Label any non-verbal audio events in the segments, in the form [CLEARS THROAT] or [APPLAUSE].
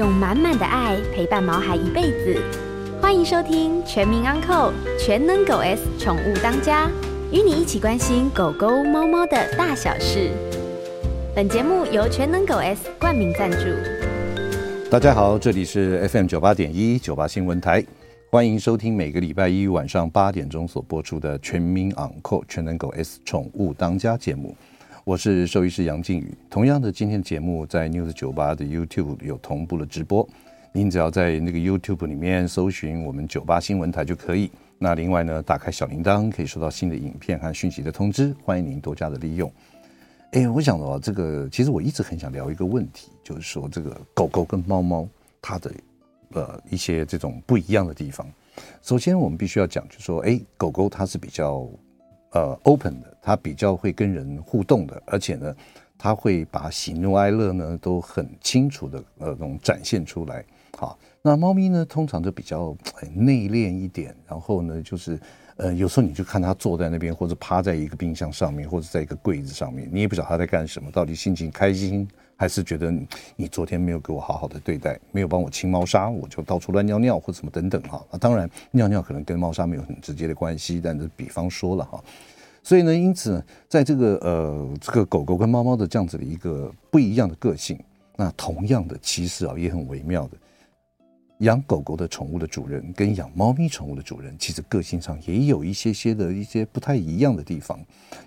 用满满的爱陪伴毛孩一辈子。欢迎收听《全民安扣全能狗 S 宠物当家》，与你一起关心狗狗、猫猫的大小事。本节目由全能狗 S 冠名赞助。大家好，这里是 FM 九八点一九八新闻台，欢迎收听每个礼拜一晚上八点钟所播出的《全民安扣全能狗 S 宠物当家》节目。我是兽医师杨靖宇。同样的，今天的节目在 News 九八的 YouTube 有同步的直播。您只要在那个 YouTube 里面搜寻我们九八新闻台就可以。那另外呢，打开小铃铛可以收到新的影片和讯息的通知，欢迎您多加的利用。哎，我想到这个，其实我一直很想聊一个问题，就是说这个狗狗跟猫猫它的呃一些这种不一样的地方。首先，我们必须要讲，就说，哎，狗狗它是比较呃 open 的，它比较会跟人互动的，而且呢，它会把喜怒哀乐呢都很清楚的呃那种展现出来。好，那猫咪呢，通常就比较内敛一点，然后呢，就是呃，有时候你就看它坐在那边，或者趴在一个冰箱上面，或者在一个柜子上面，你也不知道它在干什么，到底心情开心，还是觉得你昨天没有给我好好的对待，没有帮我清猫砂，我就到处乱尿尿或什么等等哈。当然尿尿可能跟猫砂没有很直接的关系，但是比方说了哈。所以呢，因此，在这个呃这个狗狗跟猫猫的这样子的一个不一样的个性，那同样的其实啊也很微妙的。养狗狗的宠物的主人跟养猫咪宠物的主人，其实个性上也有一些些的一些不太一样的地方。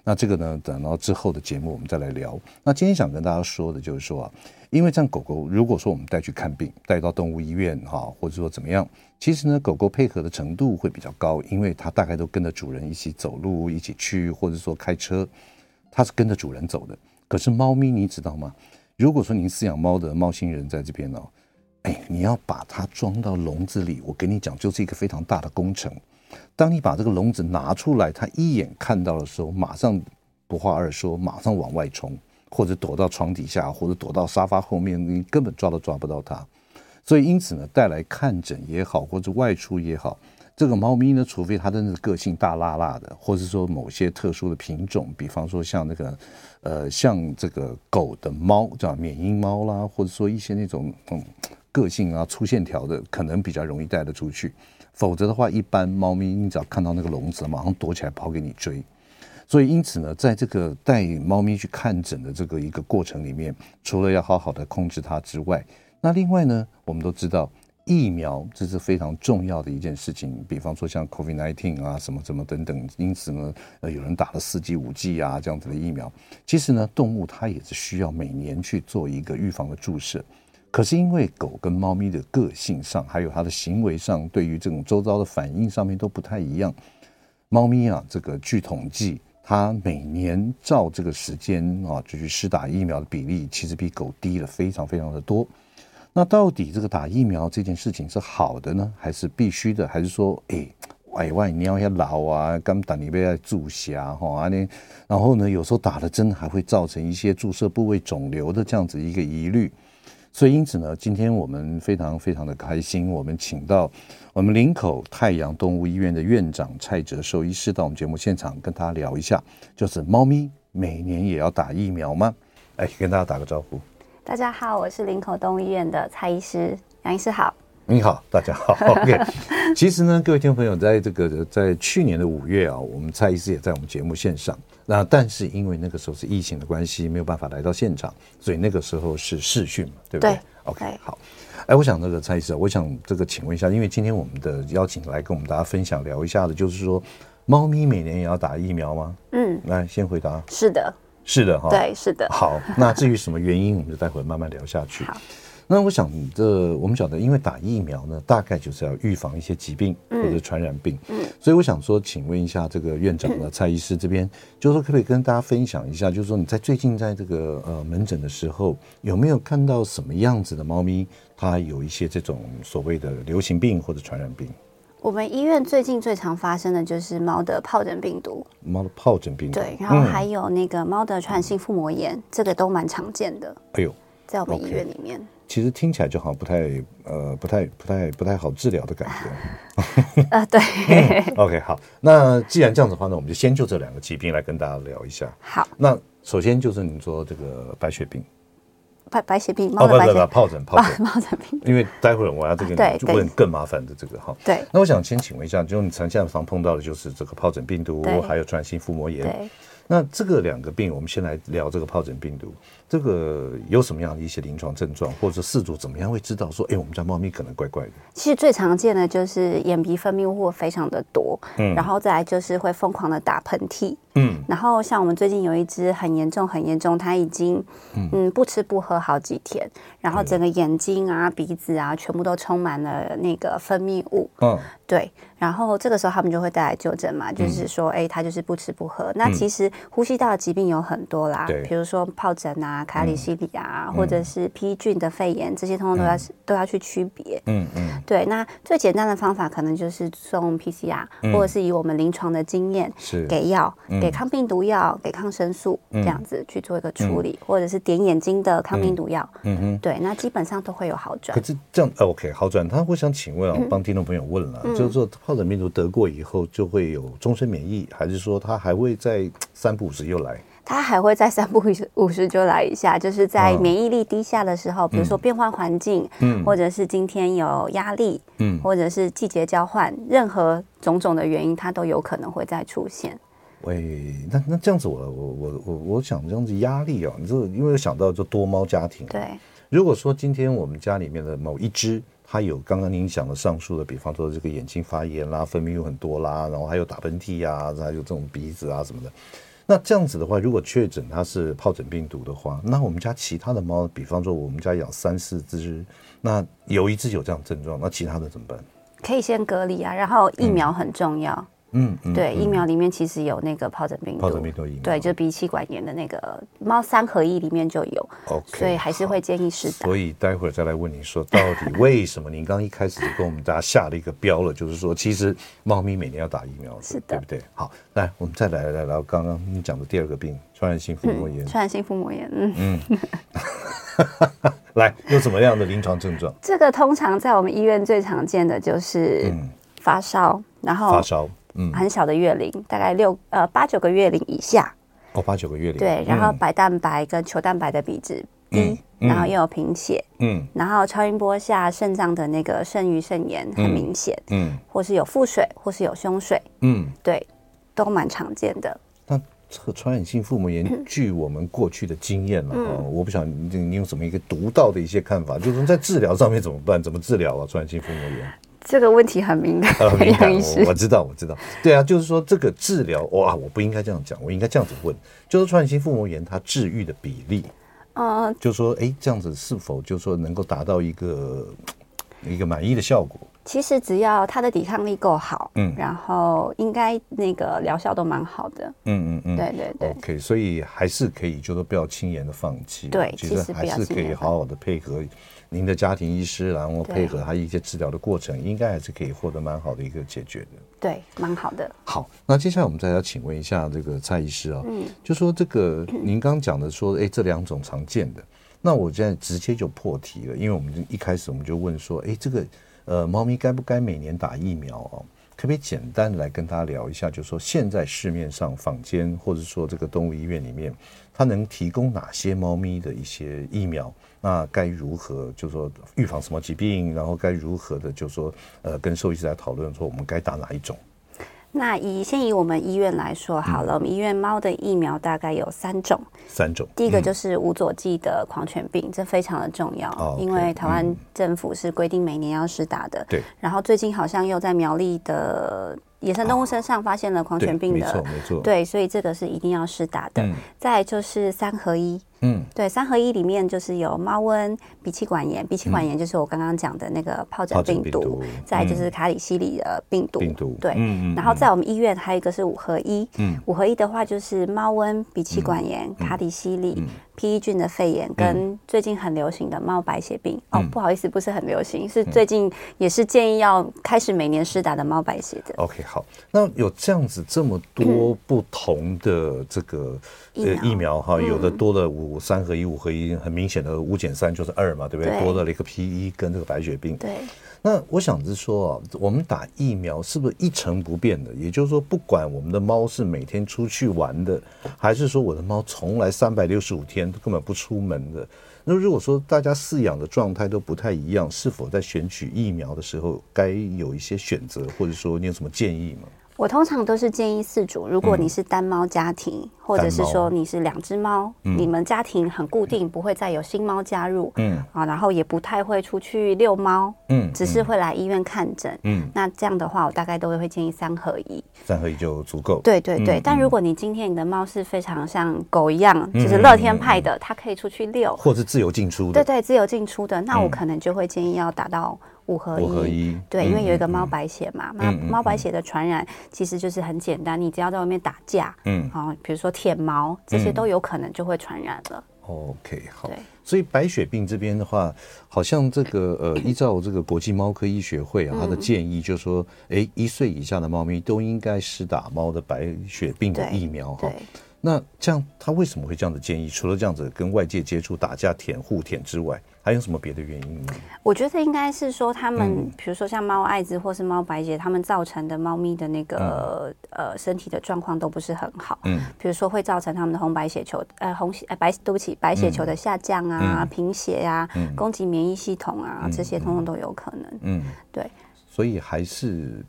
那这个呢，等到之后的节目我们再来聊。那今天想跟大家说的就是说啊，因为这样狗狗，如果说我们带去看病，带到动物医院哈，或者说怎么样，其实呢，狗狗配合的程度会比较高，因为它大概都跟着主人一起走路，一起去，或者说开车，它是跟着主人走的。可是猫咪，你知道吗？如果说您饲养猫的猫星人在这边呢。哎，你要把它装到笼子里，我跟你讲，就是一个非常大的工程。当你把这个笼子拿出来，它一眼看到的时候，马上不话二说，马上往外冲，或者躲到床底下，或者躲到沙发后面，你根本抓都抓不到它。所以，因此呢，带来看诊也好，或者外出也好，这个猫咪呢，除非它真的是个性大辣辣的，或者说某些特殊的品种，比方说像那个，呃，像这个狗的猫叫缅因猫啦，或者说一些那种嗯。个性啊，粗线条的可能比较容易带得出去，否则的话，一般猫咪你只要看到那个笼子，马上躲起来跑给你追。所以因此呢，在这个带猫咪去看诊的这个一个过程里面，除了要好好的控制它之外，那另外呢，我们都知道疫苗这是非常重要的一件事情。比方说像 COVID-19 啊，什么什么等等，因此呢，呃，有人打了四 G、五 G 啊这样子的疫苗。其实呢，动物它也是需要每年去做一个预防的注射。可是因为狗跟猫咪的个性上，还有它的行为上，对于这种周遭的反应上面都不太一样。猫咪啊，这个据统计，它每年照这个时间啊，就去施打疫苗的比例，其实比狗低了非常非常的多。那到底这个打疫苗这件事情是好的呢，还是必须的？还是说，哎，外外你要要老啊，刚打你被注射哈，然后呢，有时候打了针还会造成一些注射部位肿瘤的这样子一个疑虑。所以，因此呢，今天我们非常非常的开心，我们请到我们林口太阳动物医院的院长蔡哲兽医师到我们节目现场，跟他聊一下，就是猫咪每年也要打疫苗吗？哎，跟大家打个招呼。大家好，我是林口动物医院的蔡医师，杨医师好。你好，大家好。[LAUGHS] OK，其实呢，各位听众朋友，在这个在去年的五月啊，我们蔡医师也在我们节目线上。那但是因为那个时候是疫情的关系，没有办法来到现场，所以那个时候是视讯嘛，对不对，对？OK，好。哎，我想那个蔡医师，我想这个请问一下，因为今天我们的邀请来跟我们大家分享聊一下的，就是说，猫咪每年也要打疫苗吗？嗯，来先回答。是的，是的哈。对，是的。好，那至于什么原因，我们就待会慢慢聊下去。[LAUGHS] 好。那我想，这我们晓得，因为打疫苗呢，大概就是要预防一些疾病或者传染病。嗯，所以我想说，请问一下这个院长呢蔡医师这边，就是说可不可以跟大家分享一下，就是说你在最近在这个呃门诊的时候，有没有看到什么样子的猫咪，它有一些这种所谓的流行病或者传染病？我们医院最近最常发生的就是猫的疱疹病毒。猫的疱疹病毒。对，然后还有那个猫的传染性腹膜炎，这个都蛮常见的。哎呦，在我们医院里面。其实听起来就好像不太呃不太不太不太好治疗的感觉。呃，[LAUGHS] 对。嗯、OK，好，那既然这样子的话呢，我们就先就这两个疾病来跟大家聊一下。好，那首先就是你说这个白血病。白白血病，猫的白血病，疱疹，[LAUGHS] 疱疹，疱疹病。因为待会儿我要这个就问更麻烦的这个哈。对。那我想先请问一下，就你常现在常碰到的就是这个疱疹病毒，还有传染性腹膜炎。对。那这个两个病，我们先来聊这个疱疹病毒。这个有什么样的一些临床症状，或者饲主怎么样会知道说，哎，我们家猫咪可能怪怪的？其实最常见的就是眼皮分泌物非常的多，嗯，然后再来就是会疯狂的打喷嚏，嗯，然后像我们最近有一只很严重很严重，它已经嗯。不吃不喝好几天，然后整个眼睛啊鼻子啊全部都充满了那个分泌物，嗯，对，然后这个时候他们就会带来就诊嘛，就是说，哎，它就是不吃不喝。那其实呼吸道的疾病有很多啦，对，比如说疱疹啊。卡里西里啊，嗯、或者是 P 菌的肺炎，这些通通都要、嗯、都要去区别。嗯嗯，对。那最简单的方法可能就是送 PCR，、嗯、或者是以我们临床的经验，是给药，嗯、给抗病毒药，给抗生素，嗯、这样子去做一个处理，嗯、或者是点眼睛的抗病毒药。嗯哼，对。那基本上都会有好转。可是这样 OK 好转？他会想请问啊，帮听众朋友问了，嗯、就是说疱疹病毒得过以后就会有终身免疫，还是说他还会在三不五时又来？它还会在三不五时就来一下，[LAUGHS] 就是在免疫力低下的时候，比如说变换环境，嗯，或者是今天有压力，嗯，或者是季节交换，任何种种的原因，它都有可能会再出现。喂，那那这样子我，我我我我我想这样子压力啊，你这因为想到就多猫家庭，对，如果说今天我们家里面的某一只，它有刚刚您讲的上述的，比方说这个眼睛发炎啦，分泌物很多啦，然后还有打喷嚏啊，还有这种鼻子啊什么的。那这样子的话，如果确诊它是疱疹病毒的话，那我们家其他的猫，比方说我们家养三四只，那有一只有这样症状，那其他的怎么办？可以先隔离啊，然后疫苗很重要。嗯，对，疫苗里面其实有那个疱疹病毒，疱疹病毒疫苗，对，就鼻气管炎的那个猫三合一里面就有，OK，所以还是会建议施打。所以待会儿再来问你说，到底为什么？您刚一开始就跟我们大家下了一个标了，就是说，其实猫咪每年要打疫苗，是的，对不对？好，来，我们再来来聊刚刚你讲的第二个病，传染性腹膜炎。传染性腹膜炎，嗯嗯，[LAUGHS] 来，有什么样的临床症状？这个通常在我们医院最常见的就是发烧，然后发烧。嗯，很小的月龄，大概六呃八九个月龄以下。哦，八九个月龄。对，然后白蛋白跟球蛋白的比值低，然后又有贫血，嗯，然后超音波下肾脏的那个肾盂肾炎很明显，嗯，或是有腹水，或是有胸水，嗯，对，都蛮常见的。那这个传染性腹膜炎，据我们过去的经验了，我不晓得你你有什么一个独到的一些看法，就是在治疗上面怎么办？怎么治疗啊？传染性腹膜炎？这个问题很敏感，很敏感。我我知道，我知道。对啊，就是说这个治疗，哇，我不应该这样讲，我应该这样子问，就是传染性腹膜炎它治愈的比例，呃，就是说，哎，这样子是否就是说能够达到一个一个满意的效果？其实只要他的抵抗力够好，嗯，然后应该那个疗效都蛮好的，嗯嗯嗯，对对对。OK，所以还是可以，就是不要轻言的放弃，对，其实还是可以好好的配合。您的家庭医师，然后配合他一些治疗的过程，应该还是可以获得蛮好的一个解决的。对，蛮好的。好，那接下来我们再要请问一下这个蔡医师啊，嗯，就说这个 [CLEARS THROAT] 您刚讲的说，哎，这两种常见的，那我现在直接就破题了，因为我们一开始我们就问说，哎，这个呃，猫咪该不该每年打疫苗哦？特别简单来跟大家聊一下，就是说现在市面上坊间或者说这个动物医院里面，它能提供哪些猫咪的一些疫苗？那该如何，就是说预防什么疾病？然后该如何的，就是说，呃，跟兽医师来讨论说，我们该打哪一种？那以先以我们医院来说好了，嗯、我们医院猫的疫苗大概有三种。三种。第一个就是无佐剂的狂犬病，嗯、这非常的重要，哦、因为台湾政府是规定每年要施打的。对、嗯。然后最近好像又在苗栗的野生动物身上发现了狂犬病的，哦、没错没错。对，所以这个是一定要施打的。嗯、再就是三合一。嗯，对，三合一里面就是有猫瘟、鼻气管炎，鼻气管炎就是我刚刚讲的那个疱疹病毒，病毒再就是卡里西里的病毒，病毒对，嗯嗯、然后在我们医院还有一个是五合一，嗯、五合一的话就是猫瘟、鼻气管炎、嗯、卡里西里。嗯。P 菌的肺炎跟最近很流行的猫白血病、嗯、哦，不好意思，不是很流行，是最近也是建议要开始每年施打的猫白血的。OK，好，那有这样子这么多不同的这个呃疫苗哈，有的多了五三合一、五合一，很明显的五减三就是二嘛，对不对？对多了一个 P 一跟这个白血病。对。那我想是说啊，我们打疫苗是不是一成不变的？也就是说，不管我们的猫是每天出去玩的，还是说我的猫从来三百六十五天都根本不出门的，那如果说大家饲养的状态都不太一样，是否在选取疫苗的时候该有一些选择，或者说你有什么建议吗？我通常都是建议四主，如果你是单猫家庭，嗯、或者是说你是两只猫，嗯、你们家庭很固定，不会再有新猫加入，嗯。啊，然后也不太会出去遛猫，嗯，只是会来医院看诊，嗯，那这样的话，我大概都会建议三合一，三合一就足够，对对对。嗯、但如果你今天你的猫是非常像狗一样，嗯、就是乐天派的，它可以出去遛，或是自由进出的，对对，自由进出的，那我可能就会建议要打到。五合一，合一。对，嗯、因为有一个猫白血嘛，猫猫、嗯、白血的传染其实就是很简单，嗯、你只要在外面打架，嗯，好，比如说舔毛，这些都有可能就会传染了。OK，好，对，所以白血病这边的话，好像这个呃，[COUGHS] 依照这个国际猫科医学会啊，它的建议就是说，哎，一岁以下的猫咪都应该施打猫的白血病的疫苗哈。那这样，他为什么会这样的建议？除了这样子跟外界接触、打架、舔、互舔之外，还有什么别的原因吗？我觉得应该是说，他们比如说像猫艾滋或是猫白血，他们造成的猫咪的那个、嗯、呃身体的状况都不是很好。嗯，比如说会造成他们的红白血球呃红血呃白对不起白血球的下降啊、贫、嗯、血呀、啊、嗯、攻击免疫系统啊，这些通通都有可能。嗯，对。所以还是。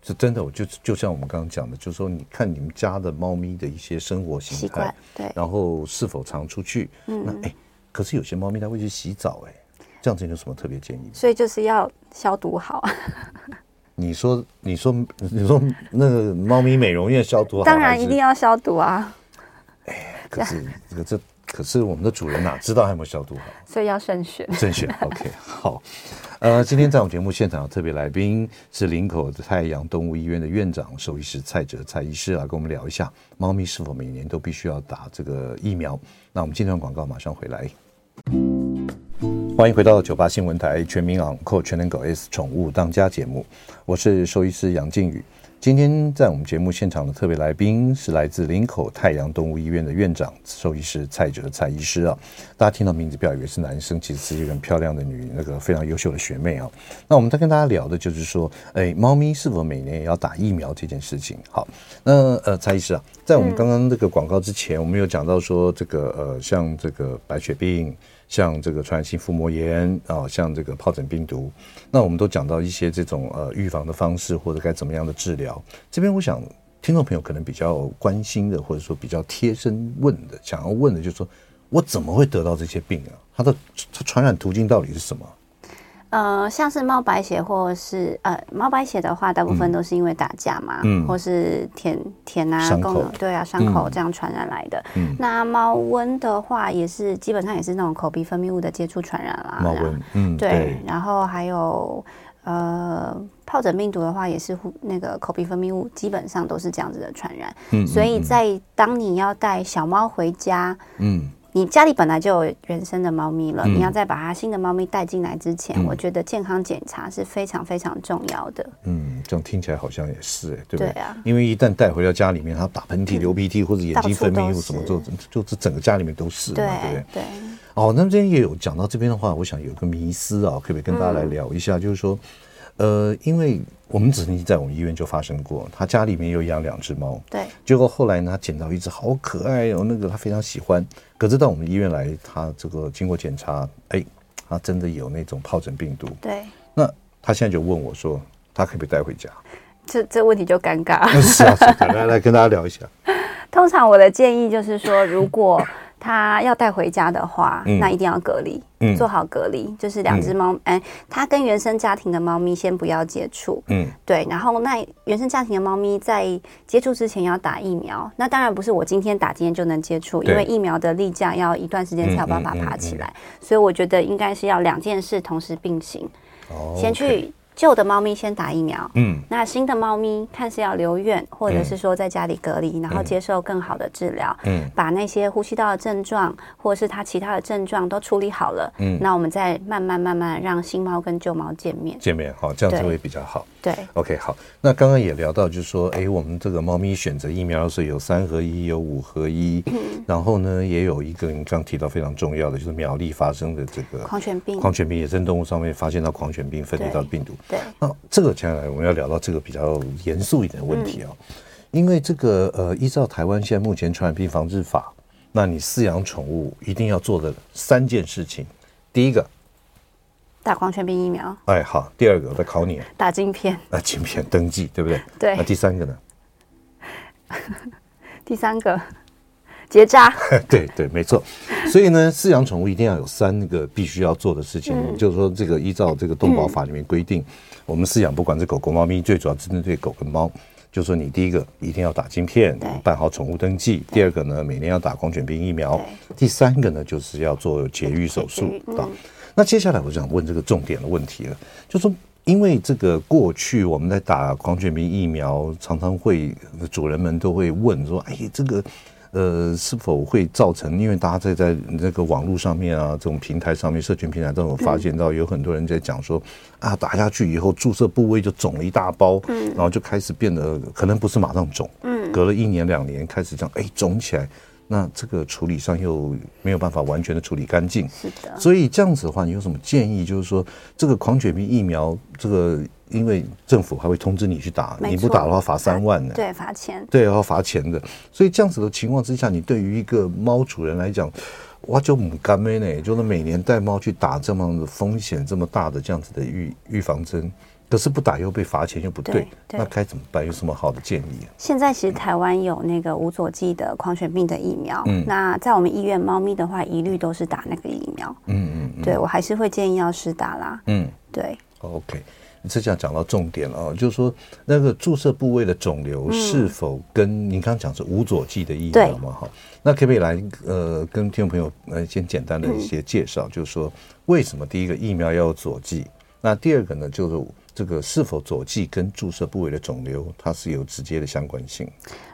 是真的，我就就像我们刚刚讲的，就是说，你看你们家的猫咪的一些生活形态，对，然后是否常出去，嗯，那哎，可是有些猫咪它会去洗澡，哎，这样子有什么特别建议？所以就是要消毒好。你说，你说，你说，那个猫咪美容院消毒好，当然一定要消毒啊。哎，可是这个这。可是我们的主人哪知道还有没有消毒好？所以要慎选。慎选，OK，好。呃，今天在我们节目现场的特别来宾是林口的太阳动物医院的院长兽医师蔡哲蔡医师来跟我们聊一下，猫咪是否每年都必须要打这个疫苗？那我们这段广告马上回来。欢迎回到九八新闻台全民昂扣全能狗 S 宠物当家节目，我是兽医师杨静宇。今天在我们节目现场的特别来宾是来自林口太阳动物医院的院长兽医师蔡哲蔡医师啊，大家听到名字不要以为是男生，其实是一个很漂亮的女，那个非常优秀的学妹啊。那我们在跟大家聊的就是说，哎，猫咪是否每年也要打疫苗这件事情？好，那呃，蔡医师啊，在我们刚刚这个广告之前，我们有讲到说这个呃，像这个白血病。像这个传染性腹膜炎啊，像这个疱疹病毒，那我们都讲到一些这种呃预防的方式，或者该怎么样的治疗。这边我想听众朋友可能比较关心的，或者说比较贴身问的，想要问的就是说，我怎么会得到这些病啊？它的它传染途径到底是什么？呃，像是猫白血，或是呃猫白血的话，大部分都是因为打架嘛，嗯，或是舔舔啊，伤口，对啊，伤口这样传染来的。嗯，那猫瘟的话，也是基本上也是那种口鼻分泌物的接触传染啦。猫瘟，嗯，对。对，然后还有呃疱疹病毒的话，也是那个口鼻分泌物，基本上都是这样子的传染。嗯，所以在当你要带小猫回家，嗯。你家里本来就有原生的猫咪了，嗯、你要再把它新的猫咪带进来之前，嗯、我觉得健康检查是非常非常重要的。嗯，这样听起来好像也是哎，对不对？对啊，因为一旦带回到家里面，它打喷嚏、流鼻涕或者眼睛分泌物什么，就就是整个家里面都是嘛，对不对？对。哦，那这边也有讲到这边的话，我想有个迷思啊，可不可以跟大家来聊一下？嗯、就是说，呃，因为。我们曾经在我们医院就发生过，他家里面有养两只猫，对，结果后来呢，他捡到一只好可爱哦，那个他非常喜欢。可是到我们医院来，他这个经过检查，哎，他真的有那种疱疹病毒。对，那他现在就问我说，他可不可以带回家？这这问题就尴尬。[LAUGHS] 是啊，来来跟大家聊一下。[LAUGHS] 通常我的建议就是说，如果他要带回家的话，嗯、那一定要隔离，嗯、做好隔离。就是两只猫，哎、嗯，他跟原生家庭的猫咪先不要接触，嗯，对。然后那原生家庭的猫咪在接触之前要打疫苗。那当然不是我今天打今天就能接触，因为疫苗的例假要一段时间才有办法爬起来。所以我觉得应该是要两件事同时并行，哦、先去。旧的猫咪先打疫苗，嗯，那新的猫咪看是要留院，或者是说在家里隔离，然后接受更好的治疗，嗯，把那些呼吸道的症状或者是它其他的症状都处理好了，嗯，那我们再慢慢慢慢让新猫跟旧猫见面，见面好，这样子会比较好。对，OK，好。那刚刚也聊到，就是说，哎，我们这个猫咪选择疫苗的时候有三合一，有五合一，嗯，然后呢，也有一个你刚刚提到非常重要的，就是苗栗发生的这个狂犬病，狂犬病野生动物上面发现到狂犬病分离到病毒。对，那这个接下来我们要聊到这个比较严肃一点的问题啊，嗯、因为这个呃，依照台湾现在目前传染病防治法。那你饲养宠物一定要做的三件事情，第一个打狂犬病疫苗。哎，好，第二个我再考你，打晶片。啊，晶片登记对不对？对。那第三个呢？[LAUGHS] 第三个结扎。[LAUGHS] 对对，没错。所以呢，饲养宠物一定要有三个必须要做的事情，嗯、就是说，这个依照这个动保法里面规定，嗯、我们饲养不管是狗狗、猫咪，最主要针对狗跟猫。就是说，你第一个一定要打晶片，办好宠物登记；第二个呢，每年要打狂犬病疫苗；第三个呢，就是要做节育手术。啊、嗯，那接下来我就想问这个重点的问题了，就是说，因为这个过去我们在打狂犬病疫苗，常常会主人们都会问说：“哎，这个。”呃，是否会造成？因为大家在在那个网络上面啊，这种平台上面，社群平台都有发现到有很多人在讲说，啊，打下去以后注射部位就肿了一大包，嗯，然后就开始变得可能不是马上肿，嗯，隔了一年两年开始这样，哎，肿起来，那这个处理上又没有办法完全的处理干净，是的，所以这样子的话，你有什么建议？就是说，这个狂犬病疫苗这个。因为政府还会通知你去打，你不打的话罚三万呢。对，罚钱。对，要罚钱的。所以这样子的情况之下，你对于一个猫主人来讲，哇，就母干妹呢，就是每年带猫去打这么的风险这么大的这样子的预预防针，可是不打又被罚钱又不对，对对，那该怎么办？有什么好的建议？现在其实台湾有那个无佐剂的狂犬病的疫苗，嗯，那在我们医院猫咪的话，一律都是打那个疫苗，嗯嗯，嗯，对我还是会建议要施打啦，嗯，对，OK。这下讲到重点了啊，就是说那个注射部位的肿瘤是否跟您刚刚讲是无佐剂的疫苗嘛？哈，那可不可以来呃跟听众朋友呃先简单的一些介绍，就是说为什么第一个疫苗要有佐剂？那第二个呢，就是这个是否左剂跟注射部位的肿瘤它是有直接的相关性？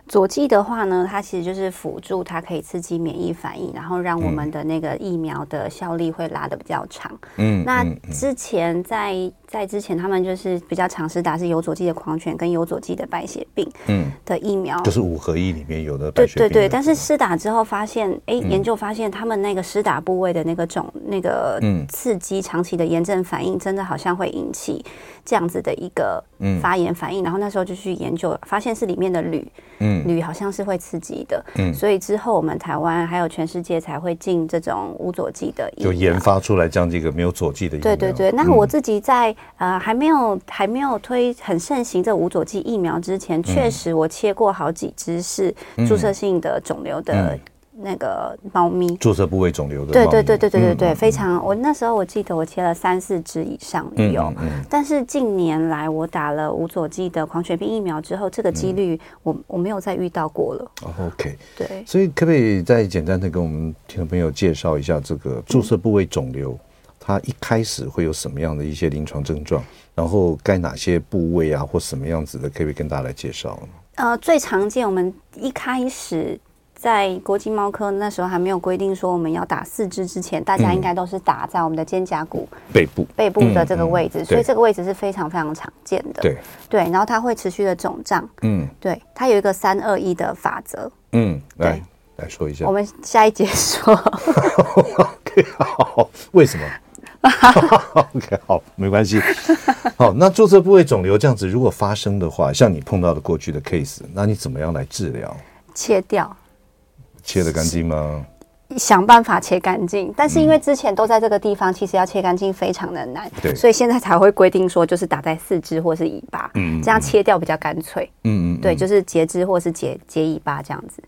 佐剂的话呢，它其实就是辅助，它可以刺激免疫反应，然后让我们的那个疫苗的效力会拉的比较长。嗯，那之前在在之前，他们就是比较尝试打是有佐剂的狂犬跟有佐剂的白血病嗯的疫苗，就是五合一里面有的白血病。对对对，但是施打之后发现，哎，研究发现他们那个施打部位的那个肿那个刺激长期的炎症反应，真的好像会引起这样子的一个发炎反应。然后那时候就去研究，发现是里面的铝。嗯。铝好像是会刺激的，嗯，所以之后我们台湾还有全世界才会进这种无佐剂的疫苗，就研发出来这样一个没有佐剂的疫苗。对对对，那我自己在、嗯、呃还没有还没有推很盛行这无佐剂疫苗之前，确实我切过好几支是注射性的肿瘤的。那个猫咪注射部位肿瘤的，对对对对对对对，非常。我那时候我记得我切了三四支以上有，但是近年来我打了无佐剂的狂犬病疫苗之后，这个几率我我没有再遇到过了。OK，对。所以可不可以再简单的跟我们听众朋友介绍一下这个注射部位肿瘤，它一开始会有什么样的一些临床症状，然后该哪些部位啊或什么样子的，可不可以跟大家来介绍？呃，最常见我们一开始。在国际猫科那时候还没有规定说我们要打四支之前，大家应该都是打在我们的肩胛骨背部背部的这个位置，所以这个位置是非常非常常见的。对对，然后它会持续的肿胀。嗯，对，它有一个三二一的法则。嗯，来来说一下。我们下一节说。[LAUGHS] OK，好，为什么？[LAUGHS] OK，好，没关系。[LAUGHS] 好，那注射部位肿瘤这样子，如果发生的话，像你碰到的过去的 case，那你怎么样来治疗？切掉。切的干净吗？想办法切干净，但是因为之前都在这个地方，嗯、其实要切干净非常的难，对，所以现在才会规定说，就是打在四肢或是尾巴，嗯，这样切掉比较干脆，嗯嗯，对，就是截肢或是截截尾巴这样子，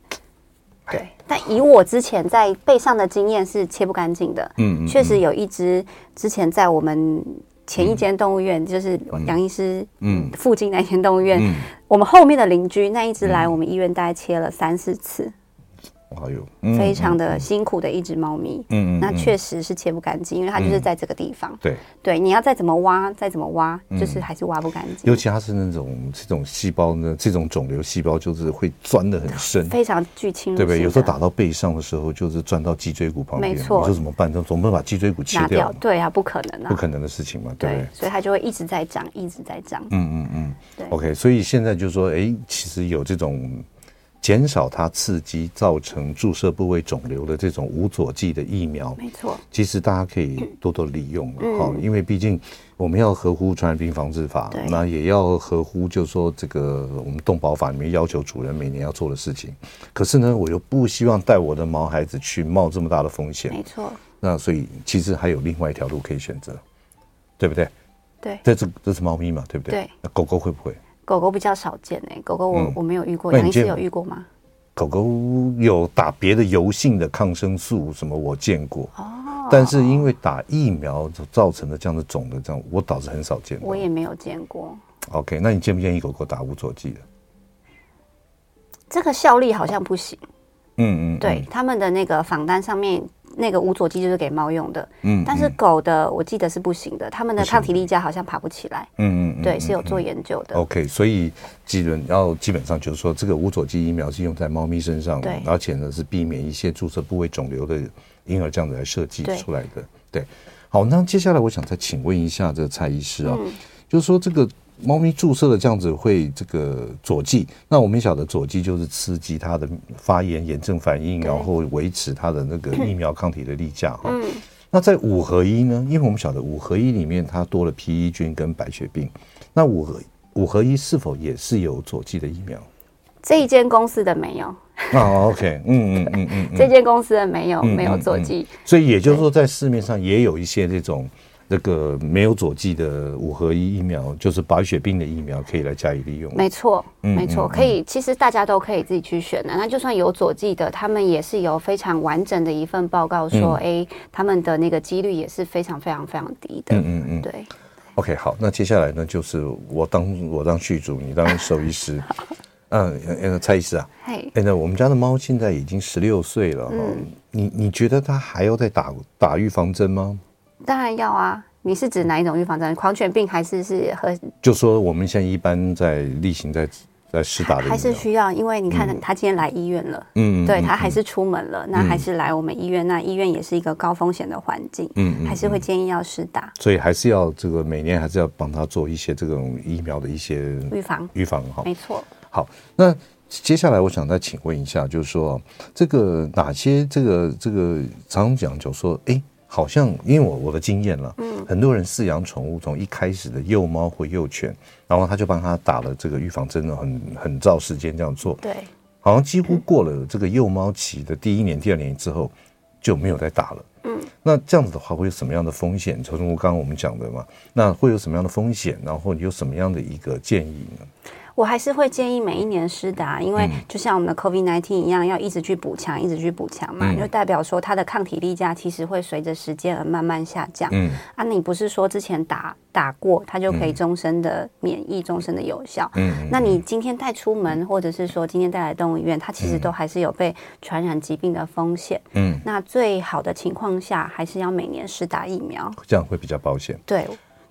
对。但以我之前在背上的经验是切不干净的，嗯，确实有一只之前在我们前一间动物院，嗯、就是杨医师嗯。附近那间动物院，嗯、我们后面的邻居那一只来我们医院大概切了三四次。还有非常的辛苦的一只猫咪，嗯嗯，那确实是切不干净，因为它就是在这个地方，对对，你要再怎么挖，再怎么挖，就是还是挖不干净。尤其它是那种这种细胞呢，这种肿瘤细胞就是会钻的很深，非常巨侵入，对不对？有时候打到背上的时候，就是钻到脊椎骨旁边，没错。你说怎么办？就总不能把脊椎骨切掉？对啊，不可能啊，不可能的事情嘛，对。所以它就会一直在长，一直在长。嗯嗯嗯，对。OK，所以现在就是说，哎，其实有这种。减少它刺激造成注射部位肿瘤的这种无佐剂的疫苗，没错，其实大家可以多多利用了哈，因为毕竟我们要合乎传染病防治法，那也要合乎就是说这个我们动保法里面要求主人每年要做的事情。可是呢，我又不希望带我的毛孩子去冒这么大的风险，没错。那所以其实还有另外一条路可以选择，对不对？对，这是这是猫咪嘛，对不对？对。那狗狗会不会？狗狗比较少见诶，狗狗我我没有遇过，杨医师有遇过吗？狗狗有打别的油性的抗生素什么，我见过哦，但是因为打疫苗造成的这样的肿的这样，我倒是很少见。我也没有见过。OK，那你建不建议狗狗打无佐剂的？这个效力好像不行。嗯嗯，对，他们的那个访单上面。那个无佐剂就是给猫用的，嗯，但是狗的我记得是不行的，它们的抗体力价好像爬不起来，嗯嗯，对，是有做研究的。OK，所以基本要基本上就是说，这个无佐剂疫苗是用在猫咪身上，对，而且呢是避免一些注射部位肿瘤的婴儿这样子来设计出来的，对。好，那接下来我想再请问一下这个蔡医师啊，就是说这个。猫咪注射的这样子会这个佐剂，那我们晓得佐剂就是刺激它的发炎炎症反应，然后维持它的那个疫苗抗体的力价哈。那在五合一呢？因为我们晓得五合一里面它多了皮衣菌跟白血病，那五合五合一是否也是有佐剂的疫苗？这一间公司的没有。哦，OK，嗯嗯嗯嗯，这间公司的没有没有佐剂，所以也就是说在市面上也有一些这种。这个没有佐剂的五合一疫苗，就是白血病的疫苗，可以来加以利用。没错，没错，可以。其实大家都可以自己去选的。那就算有佐剂的，他们也是有非常完整的一份报告说，哎，他们的那个几率也是非常非常非常低的。嗯嗯嗯，对。OK，好，那接下来呢，就是我当我当续主，你当兽医师。嗯，[LAUGHS] 呃，蔡医师啊，哎，那我们家的猫现在已经十六岁了，嗯，你你觉得它还要再打打预防针吗？当然要啊！你是指哪一种预防针？狂犬病还是是和？就说我们现在一般在例行在在施打的，还是需要？因为你看他今天来医院了，嗯，对他还是出门了，那还是来我们医院。那医院也是一个高风险的环境，嗯，还是会建议要施打。所以还是要这个每年还是要帮他做一些这种疫苗的一些预防预防哈。没错。好，那接下来我想再请问一下，就是说这个哪些这个这个常讲就说哎。好像因为我我的经验了，嗯，很多人饲养宠物从一开始的幼猫或幼犬，然后他就帮他打了这个预防针，很很照时间这样做，对，好像几乎过了这个幼猫期的第一年、第二年之后就没有再打了，嗯，那这样子的话会有什么样的风险？从刚刚我们讲的嘛，那会有什么样的风险？然后你有什么样的一个建议呢？我还是会建议每一年施打，因为就像我们的 COVID-19 一样，要一直去补强，一直去补强嘛，就代表说它的抗体力价其实会随着时间而慢慢下降。嗯，啊，你不是说之前打打过，它就可以终身的免疫、终身的有效。嗯，那你今天带出门，或者是说今天带来动物医院，它其实都还是有被传染疾病的风险。嗯，那最好的情况下，还是要每年施打疫苗，这样会比较保险。对。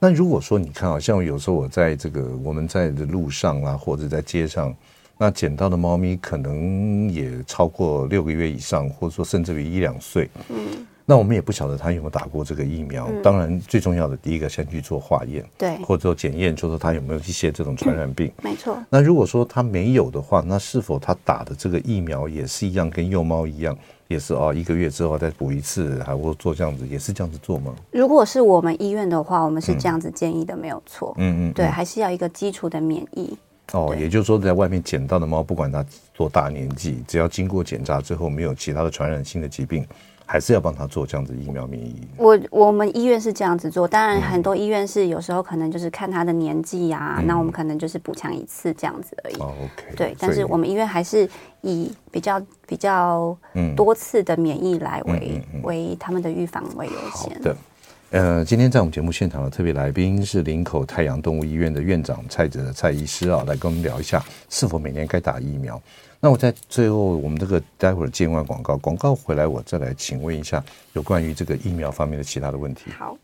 那如果说你看啊，像有时候我在这个我们在的路上啊，或者在街上，那捡到的猫咪可能也超过六个月以上，或者说甚至于一两岁。嗯，那我们也不晓得它有没有打过这个疫苗。嗯、当然，最重要的第一个先去做化验，对，或者说检验，就说它有没有一些这种传染病。嗯、没错。那如果说它没有的话，那是否它打的这个疫苗也是一样，跟幼猫一样？也是哦，一个月之后再补一次，还会做这样子，也是这样子做吗？如果是我们医院的话，我们是这样子建议的，嗯、没有错。嗯嗯，对，还是要一个基础的免疫。哦，也就是说，在外面捡到的猫，不管它多大年纪，只要经过检查之后没有其他的传染性的疾病。还是要帮他做这样子疫苗免疫。我我们医院是这样子做，当然很多医院是有时候可能就是看他的年纪啊，那、嗯、我们可能就是补强一次这样子而已。哦，OK。对，但是我们医院还是以比较比较多次的免疫来为、为他们的预防为优先。好的，呃，今天在我们节目现场的特别来宾是林口太阳动物医院的院长蔡哲蔡医师啊，来跟我们聊一下是否每年该打疫苗。那我在最后，我们这个待会儿接完广告，广告回来我再来请问一下有关于这个疫苗方面的其他的问题。好，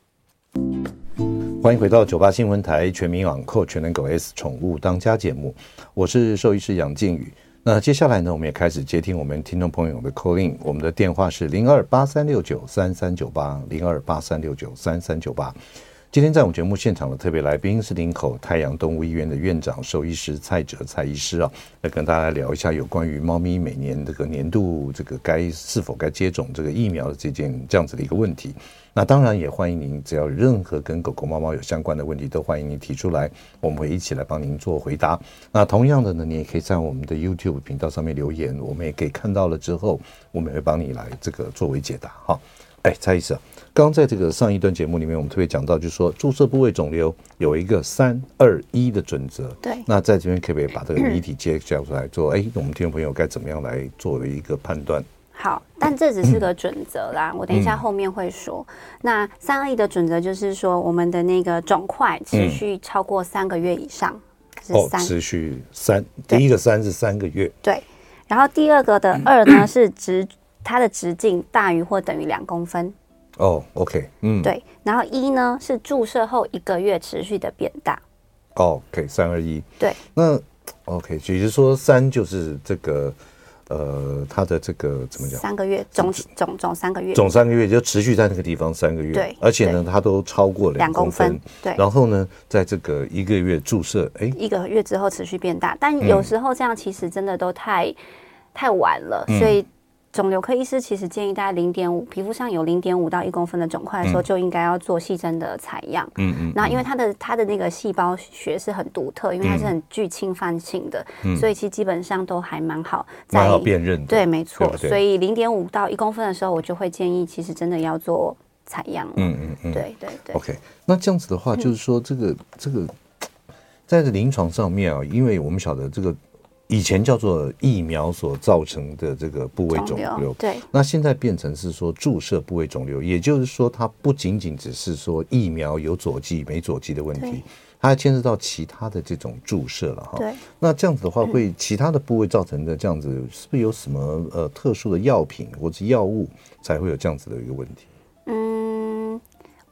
欢迎回到九八新闻台全民养狗全能狗 S 宠物当家节目，我是兽医师杨靖宇。那接下来呢，我们也开始接听我们听众朋友的 call in，我们的电话是零二八三六九三三九八零二八三六九三三九八。今天在我们节目现场的特别来宾是林口太阳动物医院的院长兽医师蔡哲蔡医师啊，来跟大家聊一下有关于猫咪每年这个年度这个该是否该接种这个疫苗的这件这样子的一个问题。那当然也欢迎您，只要任何跟狗狗、猫猫有相关的问题，都欢迎您提出来，我们会一起来帮您做回答。那同样的呢，你也可以在我们的 YouTube 频道上面留言，我们也可以看到了之后，我们也会帮你来这个作为解答。哈，哎，蔡医师啊。刚刚在这个上一段节目里面，我们特别讲到，就是说注射部位肿瘤有一个三二一的准则。对。那在这边可不可以把这个谜题揭晓出来，做哎，我们听众朋友该怎么样来作为一个判断？好，但这只是个准则啦，我等一下后面会说。那三二一的准则就是说，我们的那个肿块持续超过三个月以上。哦，持续三，第一个三是三个月。对。然后第二个的二呢是直，它的直径大于或等于两公分。哦、oh，OK，嗯，对，然后一呢是注射后一个月持续的变大。哦，OK，三二一，对，那 OK，也就是说三就是这个呃，它的这个怎么讲？三个月，总总总三个月，总三个月就持续在那个地方三个月，对，而且呢，它都超过两公分，对，然后呢，在这个一个月注射，哎，一个月之后持续变大，但有时候这样其实真的都太、嗯、太晚了，所以。肿瘤科医师其实建议大概零点五，皮肤上有零点五到一公分的肿块的时候，就应该要做细针的采样。嗯嗯。那因为它的它的那个细胞学是很独特，因为它是很具侵犯性的，嗯、所以其实基本上都还蛮好，蛮好辨认的。对，没错。所以零点五到一公分的时候，我就会建议，其实真的要做采样。嗯嗯嗯。对对对。OK，那这样子的话，就是说这个、嗯、这个在这临床上面啊，因为我们晓得这个。以前叫做疫苗所造成的这个部位肿瘤，对，那现在变成是说注射部位肿瘤，也就是说它不仅仅只是说疫苗有佐剂没佐剂的问题，它还牵涉到其他的这种注射了哈。对，那这样子的话，会其他的部位造成的这样子，是不是有什么呃特殊的药品或者药物才会有这样子的一个问题？嗯，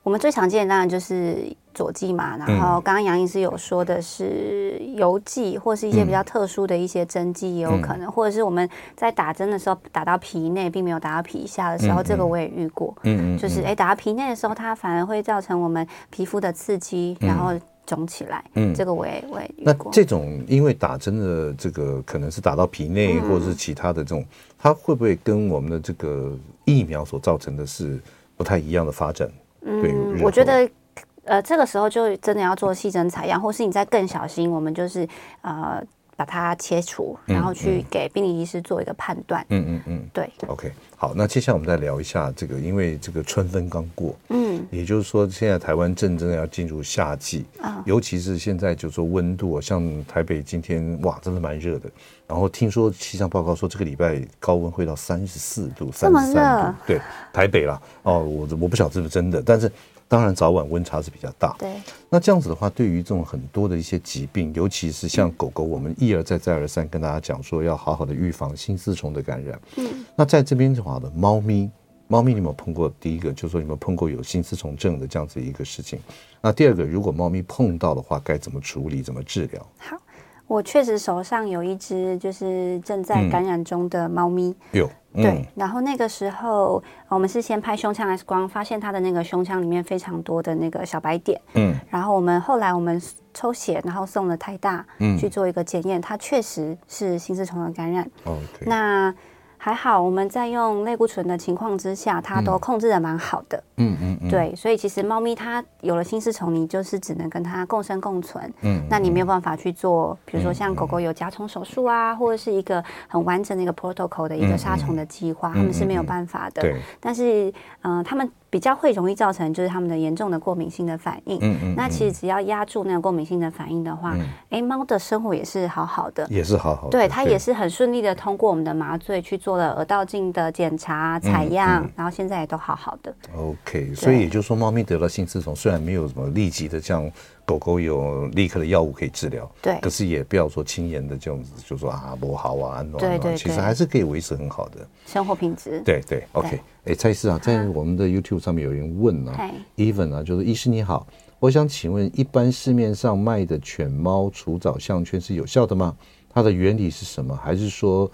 我们最常见的当然就是。佐剂嘛，然后刚刚杨医师有说的是油剂，或是一些比较特殊的一些针剂也有可能，嗯、或者是我们在打针的时候打到皮内，并没有打到皮下的时候，嗯、这个我也遇过。嗯嗯，就是哎，打到皮内的时候，它反而会造成我们皮肤的刺激，然后肿起来。嗯，这个我也我也遇过。那这种因为打针的这个可能是打到皮内，或者是其他的这种，它会不会跟我们的这个疫苗所造成的是不太一样的发展？嗯，我觉得。呃，这个时候就真的要做细针采样，或是你再更小心，我们就是呃把它切除，然后去给病理医师做一个判断。嗯嗯嗯，对。OK，好，那接下来我们再聊一下这个，因为这个春分刚过，嗯，也就是说现在台湾正正要进入夏季尤其是现在就是说温度，像台北今天哇，真的蛮热的。然后听说气象报告说这个礼拜高温会到三十四度、三十三度，对，台北啦。哦，我我不晓得是不是真的，但是。当然，早晚温差是比较大。对，那这样子的话，对于这种很多的一些疾病，尤其是像狗狗，我们一而再、再而三跟大家讲说，要好好的预防心丝虫的感染。嗯，那在这边的话呢，猫咪，猫咪你有没有碰过？第一个就是说，有没有碰过有心丝虫症的这样子一个事情？那第二个，如果猫咪碰到的话，该怎么处理？怎么治疗？好。我确实手上有一只就是正在感染中的猫咪，有、嗯、对，然后那个时候我们是先拍胸腔 X 光，发现它的那个胸腔里面非常多的那个小白点，嗯，然后我们后来我们抽血，然后送了台大，嗯，去做一个检验，它确实是心丝虫的感染，哦那。还好，我们在用类固醇的情况之下，它都控制的蛮好的。嗯嗯嗯。对，所以其实猫咪它有了心丝虫，你就是只能跟它共生共存。嗯。那你没有办法去做，比如说像狗狗有甲虫手术啊，或者是一个很完整的一个 protocol 的一个杀虫的计划，他们是没有办法的。对。但是，嗯，他们。比较会容易造成就是他们的严重的过敏性的反应。嗯嗯。那其实只要压住那个过敏性的反应的话，哎，猫的生活也是好好的，也是好好的。对，它也是很顺利的通过我们的麻醉去做了耳道镜的检查、采样，然后现在也都好好的。OK，所以也就是说，猫咪得了性丝虫，虽然没有什么立即的像狗狗有立刻的药物可以治疗，对，可是也不要说轻言的这样子，就说啊不好啊，对对，其实还是可以维持很好的生活品质。对对，OK。哎，蔡医师啊，在我们的 YouTube 上面有人问呢、啊、Even 啊，就是医师你好，我想请问，一般市面上卖的犬猫除蚤项圈是有效的吗？它的原理是什么？还是说，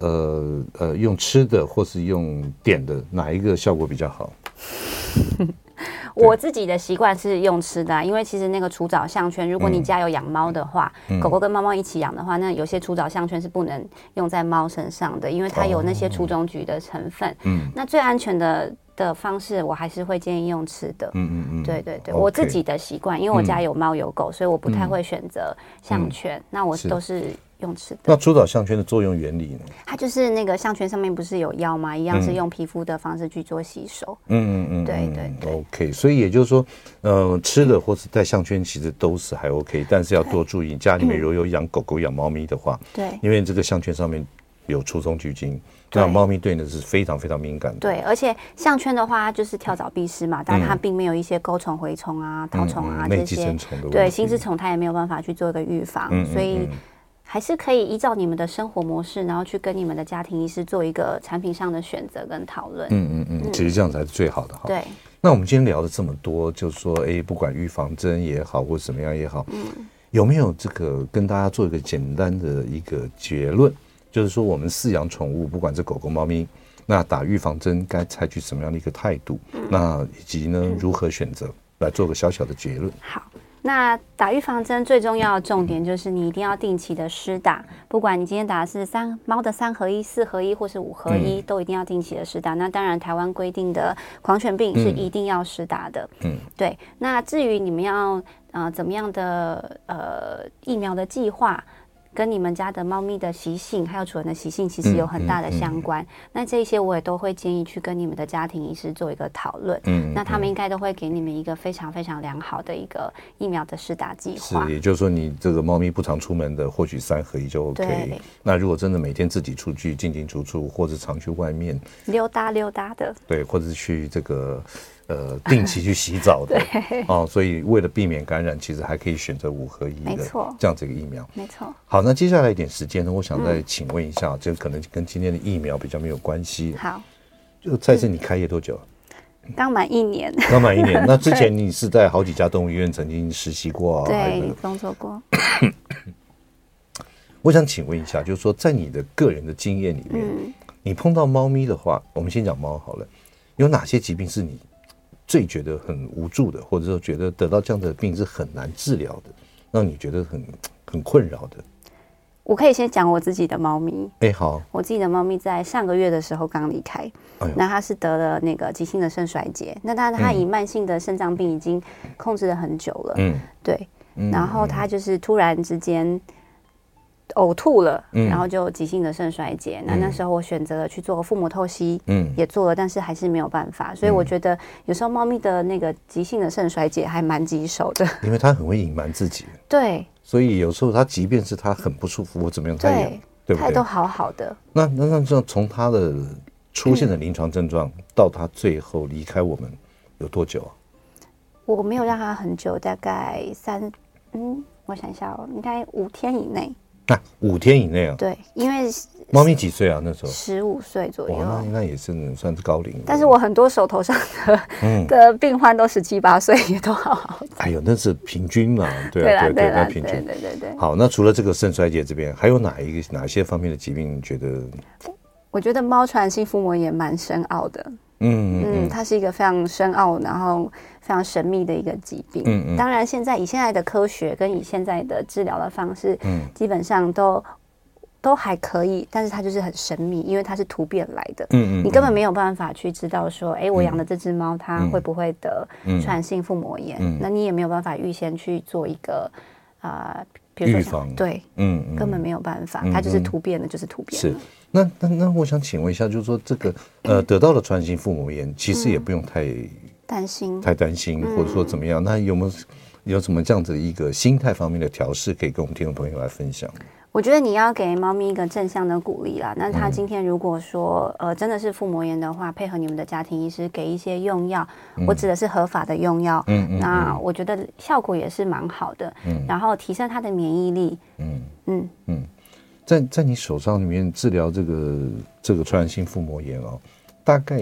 呃呃，用吃的或是用点的，哪一个效果比较好？[LAUGHS] 我自己的习惯是用吃的、啊，因为其实那个除藻项圈，如果你家有养猫的话，嗯、狗狗跟猫猫一起养的话，那有些除藻项圈是不能用在猫身上的，因为它有那些除种菊的成分。嗯，那最安全的的方式，我还是会建议用吃的。嗯嗯嗯，对对对我自己的习惯，因为我家有猫有狗，所以我不太会选择项圈。嗯、那我都是。用吃的。那除藻项圈的作用原理呢？它就是那个项圈上面不是有药吗？一样是用皮肤的方式去做吸收。嗯嗯嗯，对对对。OK，所以也就是说，呃，吃的或是戴项圈其实都是还 OK，但是要多注意，家里面如果有养狗狗、养猫咪的话，对，因为这个项圈上面有除虫菊精，那猫咪对呢是非常非常敏感的。对，而且项圈的话就是跳蚤避虱嘛，但它并没有一些钩虫、蛔虫啊、绦虫啊这些。对，心丝虫它也没有办法去做一个预防，所以。还是可以依照你们的生活模式，然后去跟你们的家庭医师做一个产品上的选择跟讨论。嗯嗯嗯，其实这样才是最好的哈。对。那我们今天聊了这么多，就是说，哎，不管预防针也好，或怎么样也好，嗯，有没有这个跟大家做一个简单的一个结论？就是说，我们饲养宠物，不管是狗狗、猫咪，那打预防针该采取什么样的一个态度？嗯、那以及呢，如何选择？来做个小小的结论。好。那打预防针最重要的重点就是你一定要定期的施打，不管你今天打的是三猫的三合一、四合一或是五合一，都一定要定期的施打。那当然，台湾规定的狂犬病是一定要施打的。嗯，对。那至于你们要呃怎么样的呃疫苗的计划？跟你们家的猫咪的习性，还有主人的习性，其实有很大的相关。嗯嗯、那这些我也都会建议去跟你们的家庭医师做一个讨论。嗯，那他们应该都会给你们一个非常非常良好的一个疫苗的施打计划。是，也就是说，你这个猫咪不常出门的，或许三合一就 OK。对那如果真的每天自己出去进进出出，或者常去外面溜达溜达的，对，或者是去这个。呃，定期去洗澡的，[LAUGHS] 对哦，所以为了避免感染，其实还可以选择五合一的，没错，这样子一个疫苗，没错。好，那接下来一点时间呢，我想再请问一下，这、嗯、可能跟今天的疫苗比较没有关系。好，就蔡司，你开业多久？刚满一年。刚满一年。那之前 [LAUGHS] 你是在好几家动物医院曾经实习过啊？对，工作过。[COUGHS] 我想请问一下，就是说，在你的个人的经验里面，嗯、你碰到猫咪的话，我们先讲猫好了，有哪些疾病是你？最觉得很无助的，或者说觉得得到这样的病是很难治疗的，让你觉得很很困扰的。我可以先讲我自己的猫咪。哎，好，我自己的猫咪在上个月的时候刚离开，哎、那它是得了那个急性的肾衰竭，那它它以慢性的肾脏病已经控制了很久了，嗯，对，然后它就是突然之间。呕吐了，然后就急性的肾衰竭。嗯、那那时候我选择了去做腹膜透析，嗯，也做了，但是还是没有办法。所以我觉得有时候猫咪的那个急性的肾衰竭还蛮棘手的，因为它很会隐瞒自己。[LAUGHS] 对，所以有时候它即便是它很不舒服或怎么样，它也对不对？它都好好的。那那那这样从它的出现的临床症状到它最后离开我们有多久啊？我没有让它很久，大概三嗯，我想一下哦，应该五天以内。那、啊、五天以内啊？对，因为猫咪几岁啊？那时候十五岁左右，那那也是算是高龄。但是我很多手头上的、嗯、的病患都十七八岁，也都好好。哎呦，那是平均嘛？对啊，对对那，平均。对对对对。好，那除了这个肾衰竭这边，还有哪一个哪些方面的疾病？你觉得？我觉得猫传染性腹膜炎蛮深奥的。嗯嗯，嗯，它是一个非常深奥，然后非常神秘的一个疾病。嗯嗯，当然，现在以现在的科学跟以现在的治疗的方式，嗯，基本上都都还可以，但是它就是很神秘，因为它是突变来的。嗯嗯，你根本没有办法去知道说，哎，我养的这只猫它会不会得传染性腹膜炎？那你也没有办法预先去做一个啊，比如说预防。对，嗯，根本没有办法，它就是突变的，就是突变。是。那那那，我想请问一下，就是说这个呃，得到了传染性腹膜炎，其实也不用太担心，太担心，或者说怎么样？那有没有有什么这样子的一个心态方面的调试，可以跟我们听众朋友来分享？我觉得你要给猫咪一个正向的鼓励啦。那它今天如果说呃真的是腹膜炎的话，配合你们的家庭医师给一些用药，我指的是合法的用药，嗯嗯，那我觉得效果也是蛮好的，嗯，然后提升它的免疫力，嗯嗯嗯。在在你手上里面治疗这个这个传染性腹膜炎哦，大概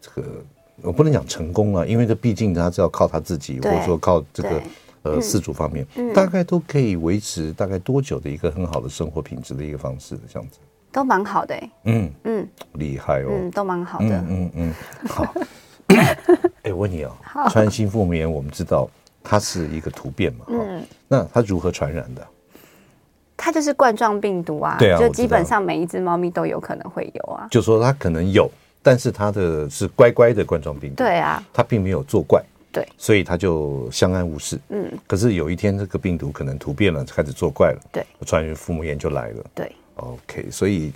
这个我不能讲成功了，因为这毕竟他是要靠他自己，或者说靠这个呃四主方面，嗯、大概都可以维持大概多久的一个很好的生活品质的一个方式，这样子。都蛮好的、欸，嗯。嗯，厉害哦，嗯，都蛮好的，嗯嗯，嗯，好。[LAUGHS] 哎，我问你哦，穿心腹膜炎，我们知道它是一个突变嘛，嗯，那它如何传染的？它就是冠状病毒啊，对啊，就基本上每一只猫咪都有可能会有啊。就说它可能有，但是他的是乖乖的冠状病毒，对啊，他并没有作怪，对，所以他就相安无事。嗯，可是有一天这个病毒可能突变了，开始作怪了，对，川新腹膜炎就来了。对，OK，所以，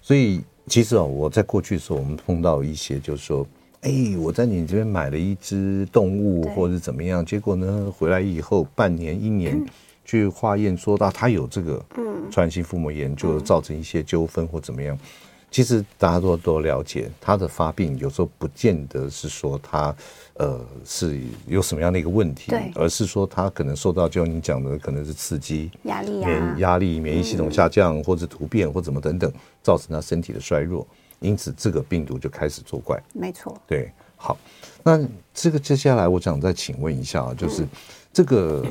所以其实哦，我在过去的时候，我们碰到一些，就是说，哎，我在你这边买了一只动物，或者怎么样，结果呢，回来以后半年、一年。嗯。去化验说到他有这个嗯。传染性腹膜炎，就造成一些纠纷或怎么样。其实大家都都了解，他的发病有时候不见得是说他呃是有什么样的一个问题，而是说他可能受到就像你讲的，可能是刺激、压力、免压力、免疫系统下降，或者突变或怎么等等，造成他身体的衰弱，因此这个病毒就开始作怪。没错，对，好，那这个接下来我想再请问一下啊，就是这个。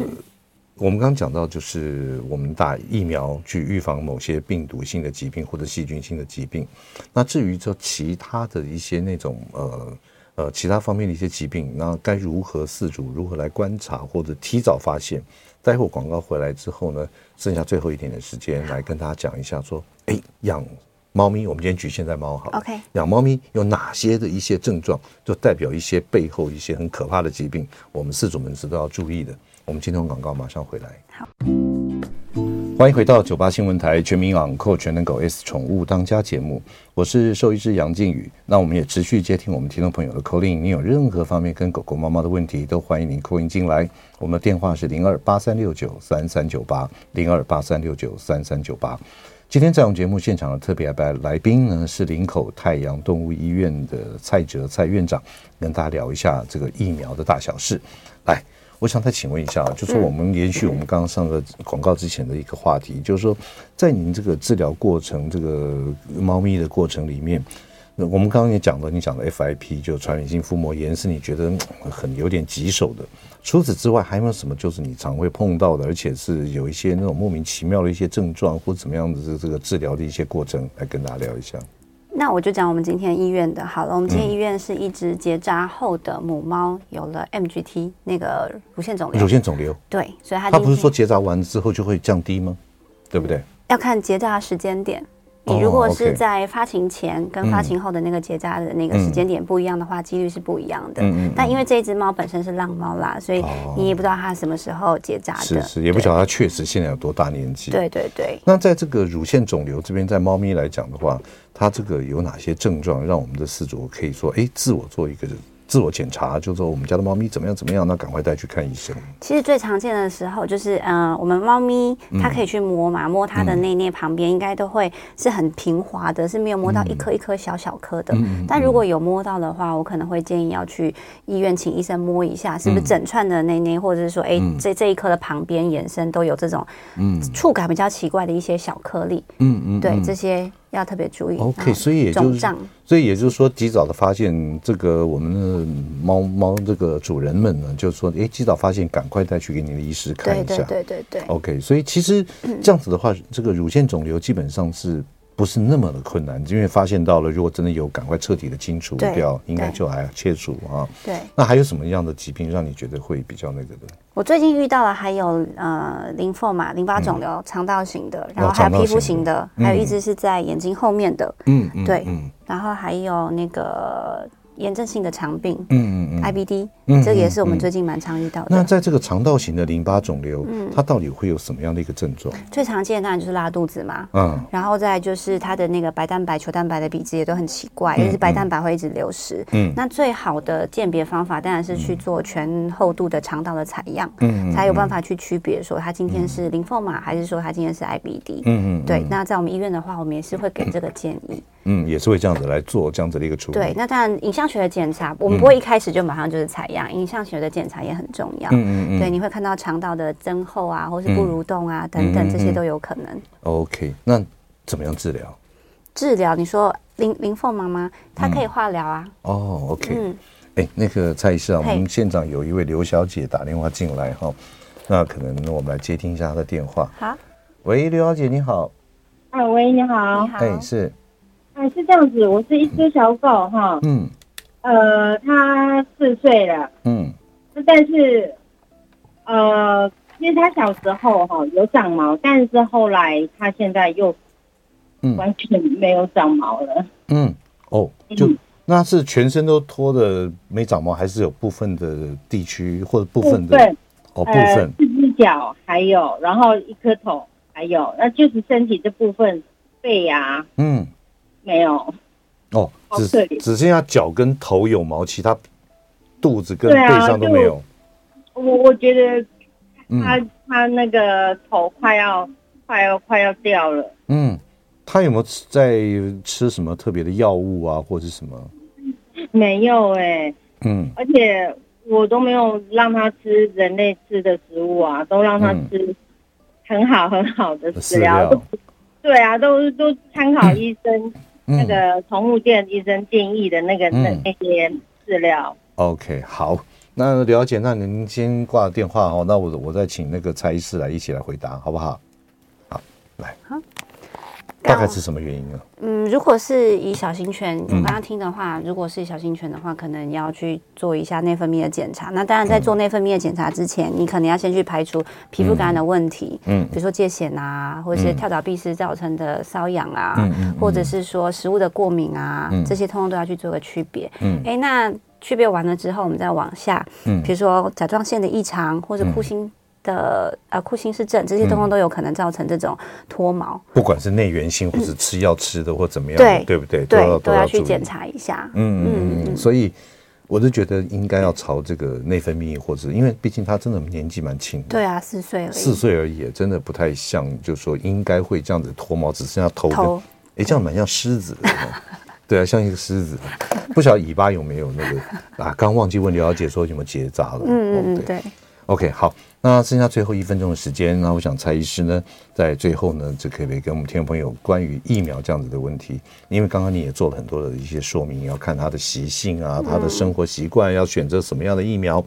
我们刚刚讲到，就是我们打疫苗去预防某些病毒性的疾病或者细菌性的疾病。那至于说其他的一些那种呃呃其他方面的一些疾病，那该如何饲主如何来观察或者提早发现？待会广告回来之后呢，剩下最后一点点时间来跟大家讲一下，说，哎，养猫咪，我们今天局限在猫好，OK，养猫咪有哪些的一些症状，就代表一些背后一些很可怕的疾病，我们饲主们是都要注意的。我们今天广告马上回来。好，欢迎回到九八新闻台全民昂扣全能狗 S 宠物当家节目，我是兽医师杨靖宇。那我们也持续接听我们听众朋友的 call in，你有任何方面跟狗狗、猫猫的问题，都欢迎您 call in 进来。我们的电话是零二八三六九三三九八零二八三六九三三九八。今天在我们节目现场的特别来来宾呢，是林口太阳动物医院的蔡哲蔡院长，跟大家聊一下这个疫苗的大小事。来。我想再请问一下，就是我们延续我们刚刚上个广告之前的一个话题，就是说，在您这个治疗过程、这个猫咪的过程里面，那我们刚刚也讲了，你讲的 FIP 就传染性腹膜炎是你觉得很有点棘手的。除此之外，还有没有什么就是你常会碰到的，而且是有一些那种莫名其妙的一些症状或怎么样的这个治疗的一些过程，来跟大家聊一下？那我就讲我们今天医院的好了。我们今天医院是一只结扎后的母猫有了 MGT 那个乳腺肿瘤。乳腺肿瘤。对，所以它它不是说结扎完之后就会降低吗？对不对？要看结扎时间点。你如果是在发情前跟发情后的那个结扎的那个时间点不一样的话，几率是不一样的。但因为这只猫本身是浪猫啦，所以你也不知道它什么时候结扎的。是是，也不晓得它确实现在有多大年纪。对对对。那在这个乳腺肿瘤这边，在猫咪来讲的话，它这个有哪些症状，让我们的饲主可以说，哎，自我做一个人。自我检查，就是说我们家的猫咪怎么样怎么样，那赶快带去看医生。其实最常见的时候就是，嗯、呃，我们猫咪它可以去摸嘛，嗯、摸它的内内旁边，应该都会是很平滑的，是没有摸到一颗一颗小小颗的。嗯、但如果有摸到的话，我可能会建议要去医院请医生摸一下，是不是整串的内内，或者是说，哎、嗯，这这一颗的旁边延伸都有这种，嗯，触感比较奇怪的一些小颗粒。嗯嗯，对这些。要特别注意。OK，所以也就是，所以也就是说，及早的发现这个我们的猫猫这个主人们呢，就是说，哎，及早发现，赶快带去给你的医师看一下。对对对对对。OK，所以其实这样子的话，这个乳腺肿瘤基本上是。不是那么的困难，因为发现到了，如果真的有，赶快彻底的清除掉，应该就还要切除啊。对，那还有什么样的疾病让你觉得会比较那个的？我最近遇到了还有呃，淋巴嘛，淋巴肿瘤，肠道型的，然后还有皮肤型的，还有一只是在眼睛后面的。嗯嗯，对，然后还有那个。炎症性的肠病，嗯嗯嗯，IBD，这个也是我们最近蛮常遇到的。那在这个肠道型的淋巴肿瘤，嗯，它到底会有什么样的一个症状？最常见的当然就是拉肚子嘛，嗯，然后再就是它的那个白蛋白、球蛋白的比值也都很奇怪，因为是白蛋白会一直流失。嗯，那最好的鉴别方法当然是去做全厚度的肠道的采样，嗯，才有办法去区别说它今天是淋巴嘛，还是说它今天是 IBD。嗯嗯，对。那在我们医院的话，我们也是会给这个建议。嗯，也是会这样子来做这样子的一个处理。对，那当然影像学的检查，我们不会一开始就马上就是采样，影像学的检查也很重要。嗯嗯嗯。对，你会看到肠道的增厚啊，或是不蠕动啊，等等，这些都有可能。OK，那怎么样治疗？治疗，你说林林凤妈妈，她可以化疗啊。哦，OK。嗯。哎，那个蔡医师啊，我们现场有一位刘小姐打电话进来哈，那可能我们来接听一下她的电话。好。喂，刘小姐你好。哎，喂，你好。你好。哎，是。哎，是这样子，我是一只小狗哈，嗯，呃，它四岁了。嗯。但是，呃，其实它小时候哈有长毛，但是后来它现在又，完全没有长毛了。嗯。哦，就那是全身都脱的没长毛，还是有部分的地区或者部分的？哦，部分。四只脚还有，然后一颗头还有，那就是身体这部分，背呀，嗯，没有。哦，只只剩下脚跟头有毛，其他肚子跟背上都没有。我我觉得他他那个头快要快要快要掉了。嗯，他有没有在吃什么特别的药物啊，或者什么？没有哎。嗯，而且我都没有让他吃人类吃的食物啊，都让他吃很好很好的饲料。对啊，都都参考 [CLEARS THROAT] 医生。那个宠物店医生建议的那个那那些饲料。OK，好，那了解。那您先挂电话哦，那我我再请那个蔡医师来一起来回答，好不好？好，来。好。大概是什么原因呢？嗯，如果是以小型犬，我刚刚听的话，如果是小型犬的话，可能要去做一下内分泌的检查。那当然，在做内分泌的检查之前，你可能要先去排除皮肤感染的问题，嗯，比如说疥癬啊，或者是跳蚤、蜱丝造成的瘙痒啊，嗯，或者是说食物的过敏啊，这些通通都要去做个区别。嗯，哎，那区别完了之后，我们再往下，嗯，比如说甲状腺的异常，或者库欣。的呃库欣氏症，这些通通都有可能造成这种脱毛，不管是内源性或是吃药吃的或怎么样，对对不对？对，都要去检查一下。嗯嗯嗯。所以我是觉得应该要朝这个内分泌，或者因为毕竟他真的年纪蛮轻的。对啊，四岁而已。四岁而已，真的不太像，就是说应该会这样子脱毛，只剩下头。头。哎，这样蛮像狮子的。对啊，像一个狮子。[LAUGHS] 不晓得尾巴有没有那个啊？刚忘记问刘小姐说有没有结扎了。嗯嗯对。OK，好。那剩下最后一分钟的时间，那我想蔡医师呢，在最后呢，就可以跟我们听众朋友关于疫苗这样子的问题，因为刚刚你也做了很多的一些说明，要看它的习性啊，它的生活习惯，要选择什么样的疫苗。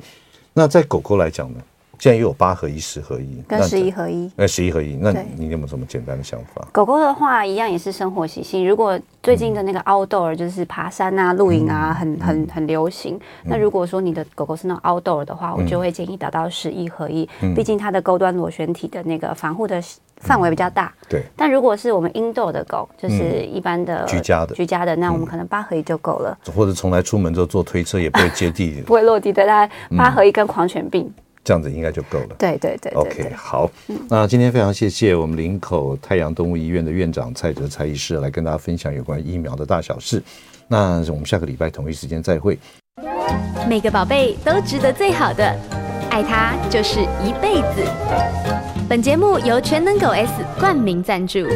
那在狗狗来讲呢？现在又有八合一、十合一，跟十一合一。那，十一合一，那你有没有什么简单的想法？狗狗的话，一样也是生活习性。如果最近的那个 outdoor 就是爬山啊、露营啊，很很很流行。那如果说你的狗狗是那种 outdoor 的话，我就会建议打到十一合一，毕竟它的高端螺旋体的那个防护的范围比较大。对。但如果是我们 indoor 的狗，就是一般的居家的居家的，那我们可能八合一就够了。或者从来出门之后坐推车也不会接地，[LAUGHS] 不会落地的，大概八合一跟狂犬病。这样子应该就够了。对对对，对。OK，好。那今天非常谢谢我们林口太阳动物医院的院长蔡哲蔡医师来跟大家分享有关疫苗的大小事。那我们下个礼拜同一时间再会。每个宝贝都值得最好的，爱他就是一辈子。本节目由全能狗 S 冠名赞助。